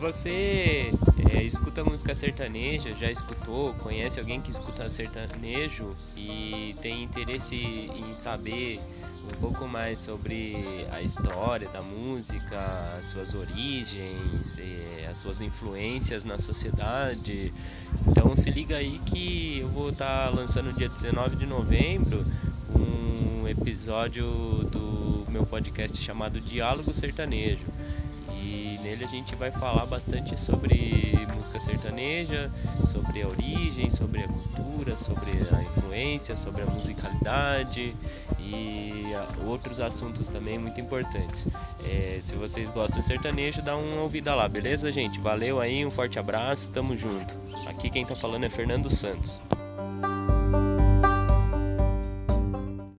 você é, escuta música sertaneja, já escutou, conhece alguém que escuta sertanejo e tem interesse em saber um pouco mais sobre a história da música, as suas origens, é, as suas influências na sociedade. Então se liga aí que eu vou estar tá lançando dia 19 de novembro um episódio do meu podcast chamado Diálogo Sertanejo nele a gente vai falar bastante sobre música sertaneja, sobre a origem, sobre a cultura, sobre a influência, sobre a musicalidade e outros assuntos também muito importantes. É, se vocês gostam de sertanejo, dá uma ouvida lá, beleza, gente? Valeu aí, um forte abraço, tamo junto. Aqui quem tá falando é Fernando Santos.